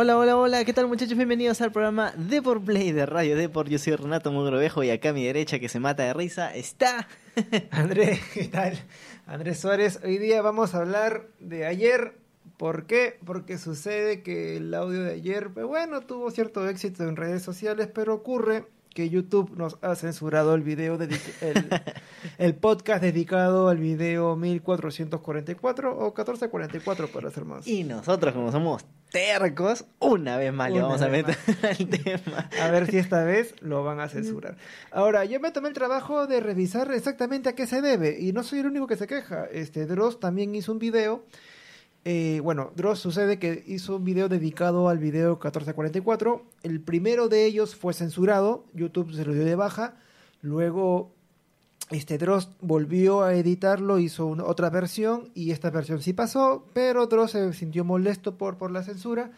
Hola, hola, hola, ¿qué tal muchachos? Bienvenidos al programa Deport Play de Radio Deport. Yo soy Renato Mugrovejo y acá a mi derecha que se mata de risa está... Andrés, ¿qué tal? Andrés Suárez, hoy día vamos a hablar de ayer. ¿Por qué? Porque sucede que el audio de ayer, pues bueno, tuvo cierto éxito en redes sociales, pero ocurre que YouTube nos ha censurado el video, el, el, podcast dedicado al video 1444 o 1444 para ser más. Y nosotros como somos tercos, una vez más le vamos a meter al tema. A ver si esta vez lo van a censurar. Ahora, yo me tomé el trabajo de revisar exactamente a qué se debe y no soy el único que se queja. Este Dross también hizo un video eh, bueno, Dross sucede que hizo un video dedicado al video 1444. El primero de ellos fue censurado, YouTube se lo dio de baja. Luego, este Dross volvió a editarlo, hizo otra versión y esta versión sí pasó, pero Dross se sintió molesto por, por la censura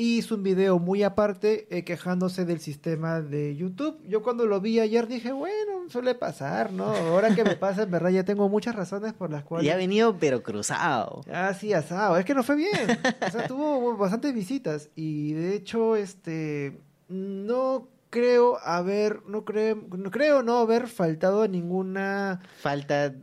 hizo un video muy aparte eh, quejándose del sistema de YouTube. Yo cuando lo vi ayer dije, bueno, suele pasar, ¿no? Ahora que me pasa, en verdad ya tengo muchas razones por las cuales... Y ha venido pero cruzado. Ah, sí, asado. Es que no fue bien. O sea, tuvo bastantes visitas y de hecho, este, no creo haber, no creo, no creo no haber faltado ninguna falta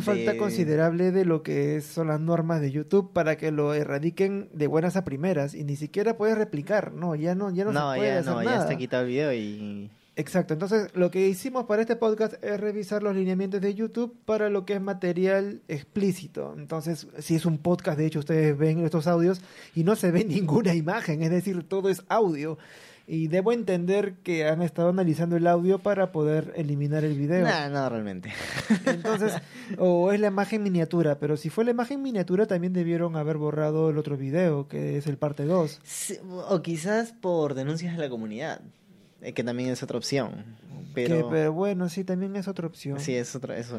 falta considerable de lo que son las normas de YouTube para que lo erradiquen de buenas a primeras y ni siquiera puedes replicar, no, ya no, ya no, se puede ya hacer no, nada. ya está quitado el video y Exacto, entonces lo que hicimos para este podcast es revisar los lineamientos de YouTube para lo que es material explícito. Entonces, si es un podcast, de hecho ustedes ven estos audios y no se ve ninguna imagen, es decir, todo es audio. Y debo entender que han estado analizando el audio para poder eliminar el video. No, no, realmente. Entonces, o es la imagen miniatura, pero si fue la imagen miniatura también debieron haber borrado el otro video, que es el parte 2. o quizás por denuncias de la comunidad, eh, que también es otra opción. Pero... pero bueno, sí, también es otra opción. Sí, es otra. Eso.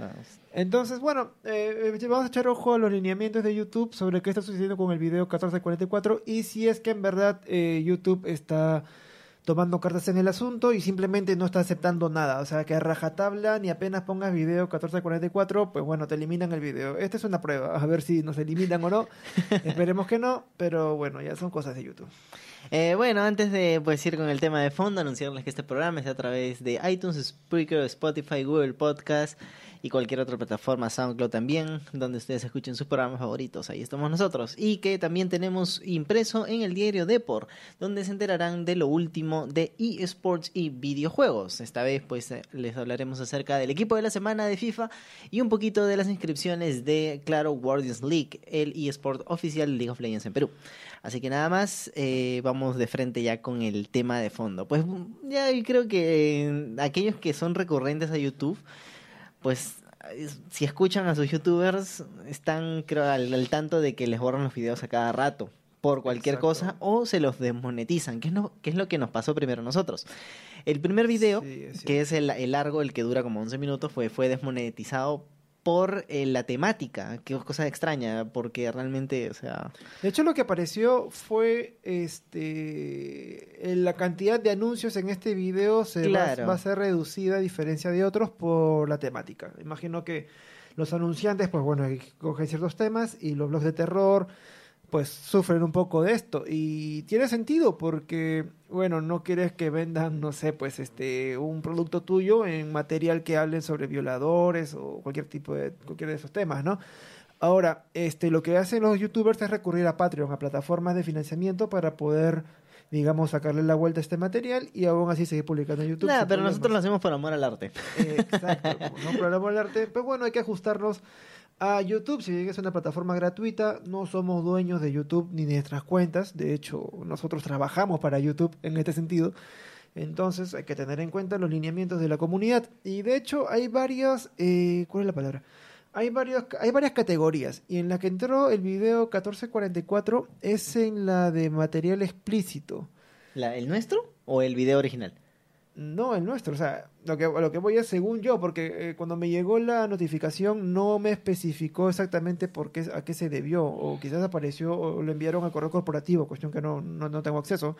Entonces, bueno, eh, vamos a echar ojo a los lineamientos de YouTube sobre qué está sucediendo con el video 1444 y si es que en verdad eh, YouTube está tomando cartas en el asunto y simplemente no está aceptando nada. O sea, que a rajatabla ni apenas pongas video 1444, pues bueno, te eliminan el video. Esta es una prueba, a ver si nos eliminan o no. Esperemos que no, pero bueno, ya son cosas de YouTube. Eh, bueno, antes de pues, ir con el tema de fondo, anunciarles que este programa es a través de iTunes, Spreaker, Spotify, Google Podcast y cualquier otra plataforma, SoundCloud también, donde ustedes escuchen sus programas favoritos. Ahí estamos nosotros. Y que también tenemos impreso en el diario Deport, donde se enterarán de lo último de eSports y videojuegos. Esta vez pues eh, les hablaremos acerca del equipo de la semana de FIFA y un poquito de las inscripciones de Claro Guardians League, el eSport oficial de League of Legends en Perú. Así que nada más, eh, vamos de frente ya con el tema de fondo. Pues ya creo que aquellos que son recurrentes a YouTube, pues si escuchan a sus youtubers, están creo al, tanto de que les borran los videos a cada rato por cualquier cosa o se los desmonetizan, que es, lo, que es lo que nos pasó primero a nosotros. El primer video, que es el, el, largo, el que dura como 11 minutos, fue, fue desmonetizado por eh, la temática, que es cosa extraña, porque realmente, o sea... De hecho, lo que apareció fue este la cantidad de anuncios en este video se va, a ser reducida a diferencia de otros por la temática. Imagino que los anunciantes, pues bueno, cogen ciertos temas y los blogs de terror, pues sufren un poco de esto y tiene sentido porque bueno no quieres que vendan no sé pues este un producto tuyo en material que hablen sobre violadores o cualquier tipo de cualquier de esos temas no ahora este lo que hacen los youtubers es recurrir a Patreon a plataformas de financiamiento para poder digamos, sacarle la vuelta a este material y aún así seguir publicando en YouTube. Nada, pero nosotros lo hacemos por amor al arte. exacto, no por amor al arte. Pues bueno, hay que ajustarnos a YouTube, si bien es una plataforma gratuita, no somos dueños de YouTube ni de nuestras cuentas. De hecho, nosotros trabajamos para YouTube en este sentido. Entonces hay que tener en cuenta los lineamientos de la comunidad. Y de hecho hay varias... Eh, ¿Cuál es la palabra? Hay, varios, hay varias categorías. Y en la que entró el video 1444 es en la de material explícito. ¿La, ¿El nuestro o el video original? No, el nuestro. O sea, lo que, lo que voy es según yo, porque eh, cuando me llegó la notificación no me especificó exactamente por qué, a qué se debió, o quizás apareció o lo enviaron al correo corporativo, cuestión que no, no, no tengo acceso.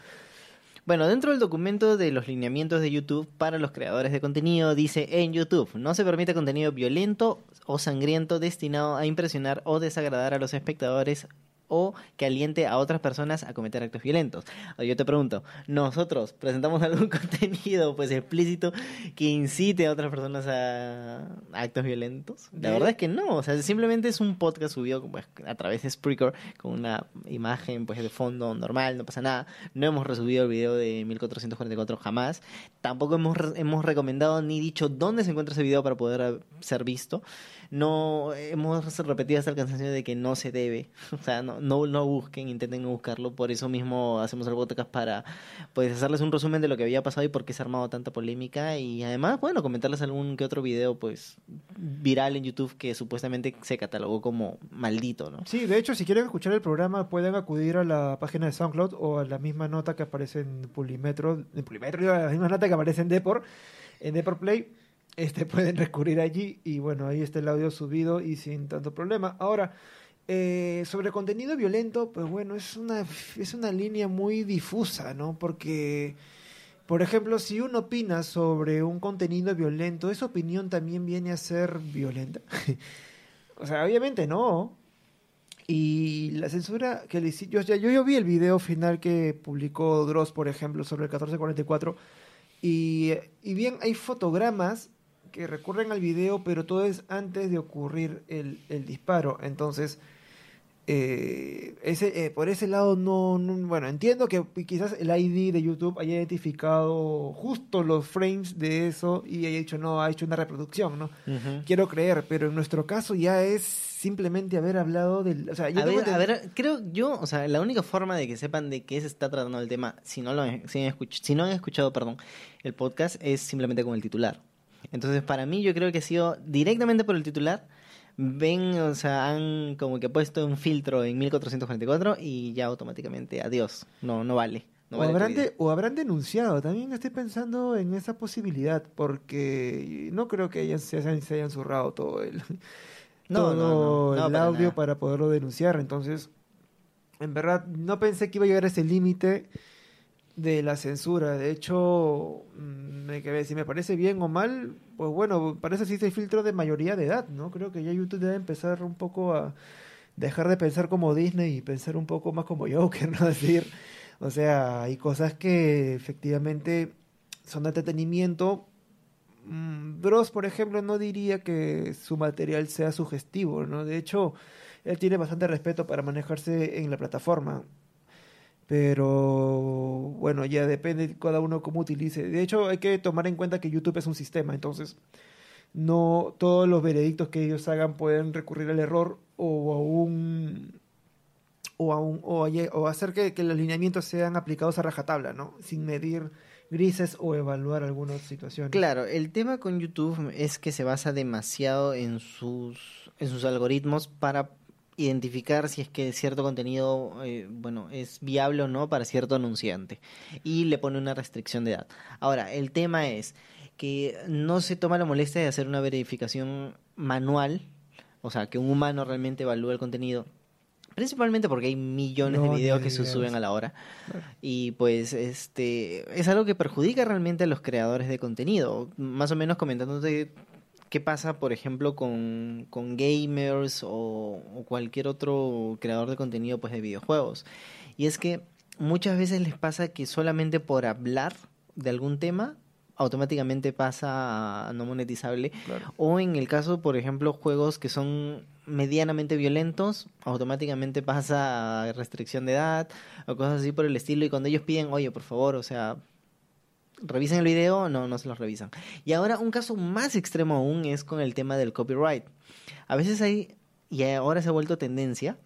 Bueno, dentro del documento de los lineamientos de YouTube para los creadores de contenido dice en YouTube no se permite contenido violento o sangriento destinado a impresionar o desagradar a los espectadores o que aliente a otras personas a cometer actos violentos. Yo te pregunto, ¿nosotros presentamos algún contenido pues explícito que incite a otras personas a, actos violentos? La verdad es que no, o sea, simplemente es un podcast subido pues, a través de Spreaker con una imagen pues de fondo normal, no pasa nada. No hemos resubido el video de 1444 jamás. Tampoco hemos, hemos recomendado ni dicho dónde se encuentra ese video para poder ser visto no hemos repetido hasta el cansancio de que no se debe, o sea, no, no, no busquen, intenten buscarlo, por eso mismo hacemos el podcast para pues hacerles un resumen de lo que había pasado y por qué se ha armado tanta polémica y además, bueno, comentarles algún que otro video pues viral en YouTube que supuestamente se catalogó como maldito, ¿no? Sí, de hecho, si quieren escuchar el programa pueden acudir a la página de SoundCloud o a la misma nota que aparece en Pulimetro, en Pulimetro, a la misma nota que aparece en Depor, en Depor Play este, pueden recurrir allí y bueno, ahí está el audio subido y sin tanto problema. Ahora, eh, sobre contenido violento, pues bueno, es una, es una línea muy difusa, ¿no? Porque, por ejemplo, si uno opina sobre un contenido violento, ¿esa opinión también viene a ser violenta? o sea, obviamente no. Y la censura que le yo, yo, yo vi el video final que publicó Dross, por ejemplo, sobre el 1444. Y, y bien, hay fotogramas que recurren al video, pero todo es antes de ocurrir el, el disparo. Entonces, eh, ese, eh, por ese lado no, bueno, entiendo que quizás el ID de YouTube haya identificado justo los frames de eso y haya dicho, no, ha hecho una reproducción, ¿no? Quiero creer, pero en nuestro caso ya es simplemente haber hablado del... O sea, a, ver, a ver, creo yo, o sea, la única forma de que sepan de qué se está tratando el tema, si no, lo, si, si no han escuchado, perdón, el podcast, es simplemente con el titular. Entonces, para mí, yo creo que ha sido directamente por el titular. Ven, o sea, han como que puesto un filtro en 1444 y ya automáticamente, adiós, no, no vale. o, habrán o habrán denunciado, también estoy pensando en esa posibilidad, porque no creo que ellos se hayan, se hayan zurrado todo el, no, todo el audio para poderlo denunciar. Entonces, en verdad, no pensé que iba a llegar a ese límite de la censura. De hecho, mm, me, si me parece bien o mal, pues bueno, parece que el filtro de mayoría de edad, ¿no? Creo que ya YouTube debe empezar un poco a dejar de pensar como Disney y pensar un poco más como Joker, ¿no? decir, o sea, hay cosas que efectivamente son de entretenimiento. Mm, Bros, por ejemplo, no diría que su material sea sugestivo, ¿no? De hecho, él tiene bastante respeto para manejarse en la plataforma pero bueno, ya depende de cada uno cómo utilice. De hecho, hay que tomar en cuenta que YouTube es un sistema, entonces no todos los veredictos que ellos hagan pueden recurrir al error o a un o, a un, o, hacer que, que, los lineamientos sean aplicados a rajatabla, ¿no? Sin medir grises o evaluar algunas situaciones. Claro, el tema con YouTube es que se basa demasiado en sus en sus algoritmos para identificar si es que cierto contenido eh, bueno es viable o no para cierto anunciante y le pone una restricción de edad. Ahora, el tema es que no se toma la molestia de hacer una verificación manual, o sea, que un humano realmente evalúe el contenido, principalmente porque hay millones de videos que se suben a la hora y pues este es algo que perjudica realmente a los creadores de contenido, más o menos comentándote qué pasa, por ejemplo, con, con gamers o, cualquier otro creador de contenido pues, de videojuegos. Y es que muchas veces les pasa que solamente por hablar de algún tema automáticamente pasa a no monetizable. O en el caso, por ejemplo, juegos que son medianamente violentos, automáticamente pasa a restricción de edad o cosas así por el estilo. Y cuando ellos piden, oye, por favor, o sea, revisen el video, no, no se los revisan. Y ahora un caso más extremo aún es con el tema del copyright. A veces hay, y ahora se ha vuelto tendencia,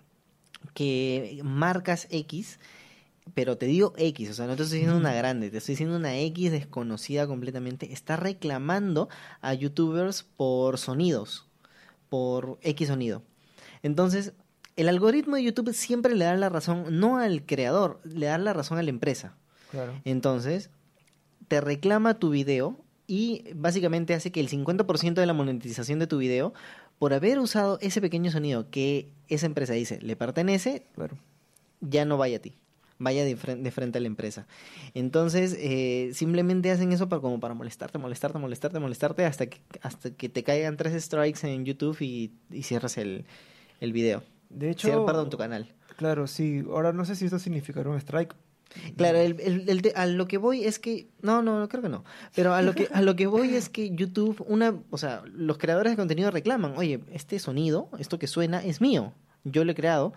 que marcas X, pero te digo X, o sea, no te estoy diciendo una grande, te estoy diciendo una X desconocida completamente, está reclamando a youtubers por sonidos, por X sonido. Entonces, el algoritmo de YouTube siempre le da la razón, no al creador, le da la razón a la empresa. Claro. Entonces, te reclama tu video y básicamente hace que el 50% de la monetización de tu video, por haber usado ese pequeño sonido que esa empresa dice le pertenece, ya no vaya a ti, vaya de frente, a la empresa. Entonces, eh, simplemente hacen eso para, como para molestarte, molestarte, molestarte, molestarte, hasta que, hasta que te caigan tres strikes en YouTube y, cierras el, el video. De hecho, perdón, tu canal. Claro, sí. Ahora no sé si esto significará un strike. Claro, el, el- el a lo que voy es que no, no, creo que no. Pero a lo que a lo que voy es que YouTube, una, o sea, los creadores de contenido reclaman, oye, este sonido, esto que suena es mío, yo lo he creado,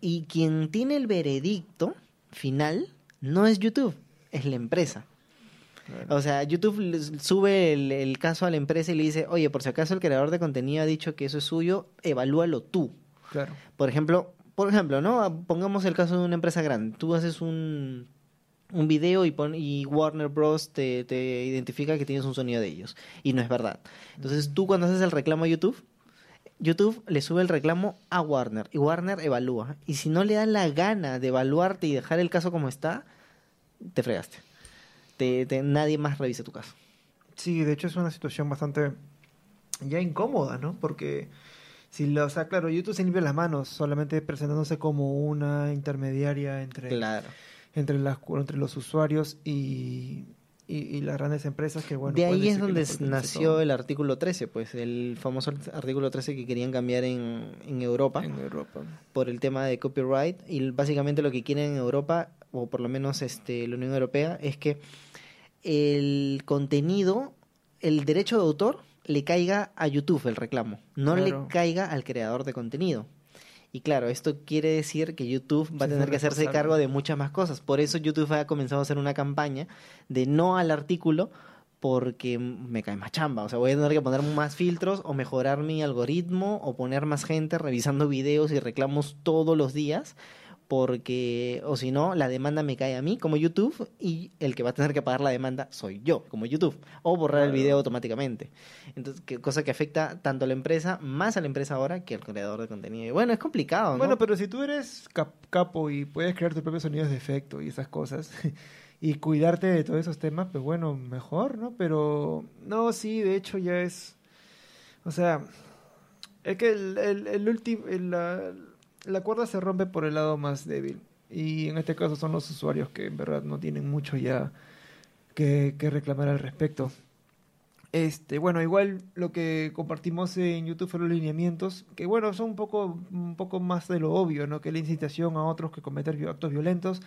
y quien tiene el veredicto final no es YouTube, es la empresa. O sea, YouTube sube el, el caso a la empresa y le dice, oye, por si acaso el creador de contenido ha dicho que eso es suyo, evalúalo tú. Claro. Por ejemplo, por ejemplo, ¿no? Pongamos el caso de una empresa grande. Tú haces un, un video y, pon, y Warner Bros. Te, te identifica que tienes un sonido de ellos. Y no es verdad. Entonces tú cuando haces el reclamo a YouTube, YouTube le sube el reclamo a Warner y Warner evalúa. Y si no le da la gana de evaluarte y dejar el caso como está, te fregaste. Te, te- nadie más revisa tu caso. Sí, de hecho es una situación bastante ya incómoda, ¿no? Porque si lo, o sea, claro, YouTube se limpia las manos solamente presentándose como una intermediaria entre, Claro. entre, las, entre los usuarios y, y, y las grandes empresas que, bueno... de ahí es donde nació todo el artículo 13, pues el famoso art- artículo 13 que querían cambiar en, en Europa en Europa. por el tema de copyright y básicamente lo que quieren en Europa o por lo menos este la Unión Europea es que el contenido, el derecho de autor le caiga a YouTube el reclamo, no Claro. le caiga al creador de contenido. Y claro, esto quiere decir que YouTube va a tener que hacerse cargo de muchas más cosas. Por eso YouTube ha comenzado a hacer una campaña de no al artículo porque me cae más chamba. O sea, voy a tener que poner más filtros o mejorar mi algoritmo o poner más gente revisando videos y reclamos todos los días porque o si no la demanda me cae a mí como YouTube y el que va a tener que pagar la demanda soy yo como YouTube o borrar el video automáticamente entonces que, cosa que afecta tanto a la empresa más a la empresa ahora que al creador de contenido y bueno es complicado ¿no? Bueno, pero si tú eres cap- capo y puedes crear tus propios sonidos de efecto y esas cosas y cuidarte de todos esos temas, pues bueno, mejor, ¿no? Pero no, sí, de hecho ya es, o sea, es que el, el, el último, el- la, cuerda se rompe por el lado más débil y en este caso son los usuarios que en verdad no tienen mucho ya que, que reclamar al respecto. Este, bueno, igual lo que compartimos en YouTube fueron los lineamientos, que bueno, son un poco, un poco más de lo obvio, ¿no? Que la incitación a otros que cometer actos violentos.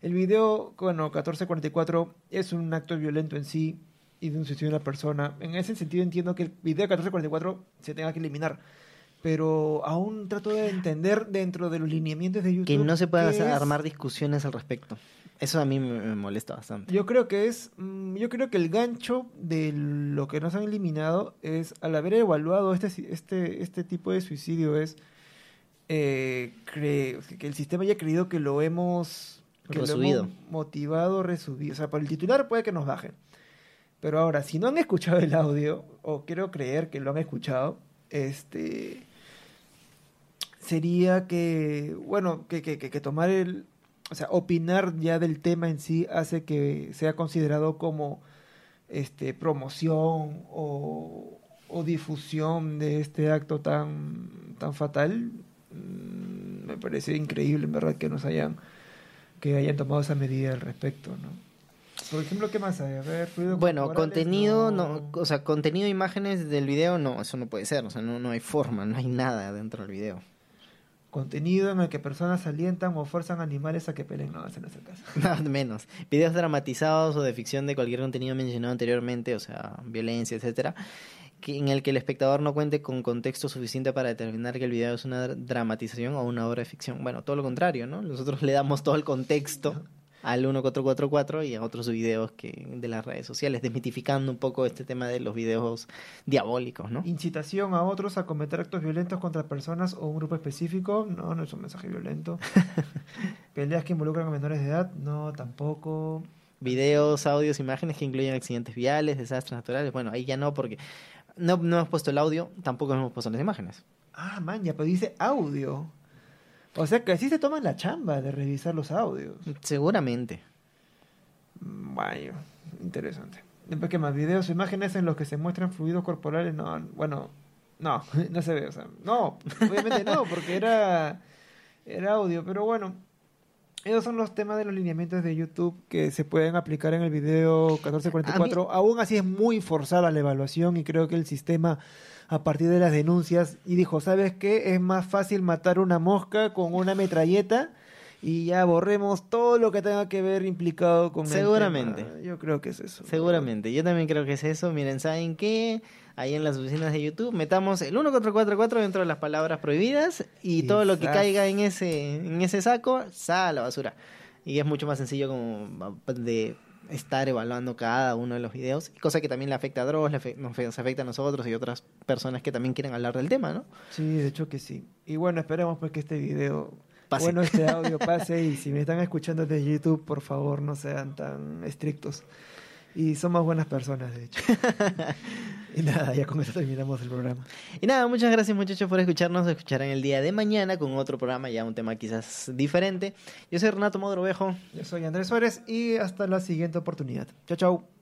El video, bueno, 1444 es un acto violento en sí y de un suicidio de una persona. En ese sentido entiendo que el video 1444 se tenga que eliminar. Pero aún trato de entender dentro de los lineamientos de YouTube. que no se puedan es- armar discusiones al respecto eso a mí me, molesta bastante Yo creo que es, mm, yo creo que el gancho de lo que nos han eliminado es al haber evaluado este este este tipo de suicidio es eh, que el sistema haya creído que lo hemos que lo hemos motivado, resubido, o sea, por el titular puede que nos bajen. Pero ahora, si no han escuchado el audio o quiero creer que lo han escuchado, este sería que, bueno, que, que, que, tomar el, o sea, opinar ya del tema en sí hace que sea considerado como este promoción o, o difusión de este acto tan, tan fatal. Mm, Me parece increíble, en verdad, que nos hayan, que hayan tomado esa medida al respecto, ¿no? Por ejemplo, ¿qué más hay? A ver, ruidos Bueno, contenido, no. o sea, contenido, imágenes del video, no, eso no puede ser, o sea, no, no hay forma, no hay nada dentro del video. Contenido en el que personas alientan o fuerzan animales a que peleen. No, ese no es el caso. Nada menos. Videos dramatizados o de ficción de cualquier contenido mencionado anteriormente, o sea, violencia, etcétera, que en el que el espectador no cuente con contexto suficiente para determinar que el video es una dra- dramatización o una obra de ficción. Bueno, todo lo contrario, ¿no? Nosotros le damos todo el contexto al 1444 y a otros videos que de las redes sociales, desmitificando un poco este tema de los videos diabólicos, ¿no? Incitación a otros a cometer actos violentos contra personas o un grupo específico. No, no es un mensaje violento. Peleas que involucran a menores de edad. No, tampoco. Videos, audios, imágenes que incluyen accidentes viales, desastres naturales. Bueno, ahí ya no, porque no, no hemos puesto el audio, tampoco hemos puesto las imágenes. Ah, man, ya, pero dice audio. O sea que así se toman la chamba de revisar los audios. Seguramente. Mm, Vaya, interesante. Después, ¿qué más? Videos o imágenes en los que se muestran fluidos corporales. No, bueno, no, no se ve. O sea, no, obviamente no, porque era, era audio. Pero bueno, Esos son los temas de los lineamientos de YouTube que se pueden aplicar en el video 1444. Aún así es muy forzada la evaluación y creo que el sistema a partir de las denuncias y dijo, ¿sabes qué? Es más fácil matar una mosca con una metralleta y ya borremos todo lo que tenga que ver implicado con Seguramente. El tema. Yo creo que es eso. Seguramente. Yo también creo que es eso. Miren, ¿saben qué? Ahí en las oficinas de YouTube metamos el 1444 dentro de las palabras prohibidas y todo lo que caiga en ese en ese saco sale a la basura. Y es mucho más sencillo como de estar evaluando cada uno de los videos, cosa que también le afecta a Dross, nos afecta a nosotros y otras personas que también quieren hablar del tema, ¿no? Sí, de hecho que sí. Y bueno, esperemos pues que este video bueno, este audio pase y si me están escuchando desde YouTube, por favor, no sean tan estrictos. Y somos buenas personas, de hecho. y nada, ya con eso terminamos el programa. Y nada, muchas gracias muchachos por escucharnos. Escucharán el día de mañana con otro programa, ya un tema quizás diferente. Yo soy Renato Modrovejo. Yo soy Andrés Suárez y hasta la siguiente oportunidad. Chao, chao.